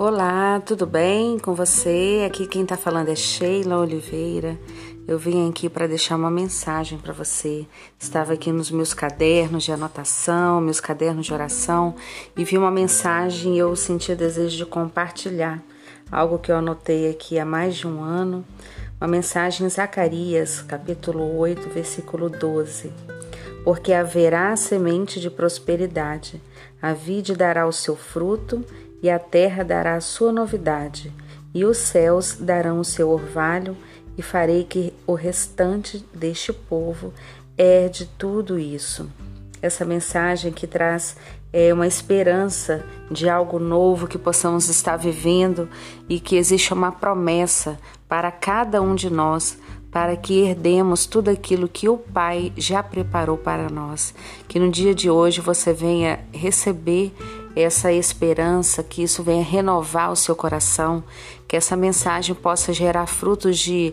Olá, tudo bem com você? Aqui quem está falando é Sheila Oliveira. Eu vim aqui para deixar uma mensagem para você. Estava aqui nos meus cadernos de anotação, meus cadernos de oração e vi uma mensagem e eu senti o desejo de compartilhar algo que eu anotei aqui há mais de um ano. Uma mensagem em Zacarias, capítulo 8, versículo 12. Porque haverá semente de prosperidade, a vide dará o seu fruto e a terra dará a sua novidade, e os céus darão o seu orvalho, e farei que o restante deste povo herde tudo isso. Essa mensagem que traz é uma esperança de algo novo que possamos estar vivendo e que existe uma promessa para cada um de nós para que herdemos tudo aquilo que o Pai já preparou para nós. Que no dia de hoje você venha receber essa esperança, que isso venha renovar o seu coração, que essa mensagem possa gerar frutos de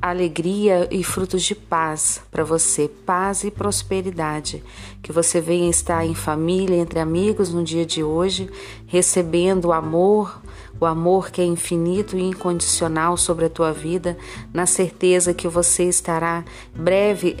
alegria e frutos de paz para você, paz e prosperidade. Que você venha estar em família, entre amigos no dia de hoje, recebendo amor, o amor que é infinito e incondicional sobre a tua vida, na certeza que você estará breve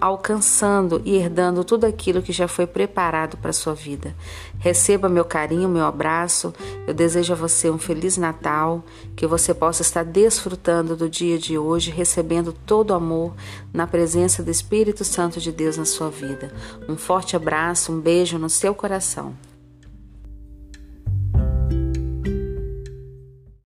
alcançando e herdando tudo aquilo que já foi preparado para a sua vida. Receba meu carinho, meu abraço. Eu desejo a você um feliz Natal, que você possa estar desfrutando do dia de hoje, recebendo todo o amor na presença do Espírito Santo de Deus na sua vida. Um forte abraço, um beijo no seu coração.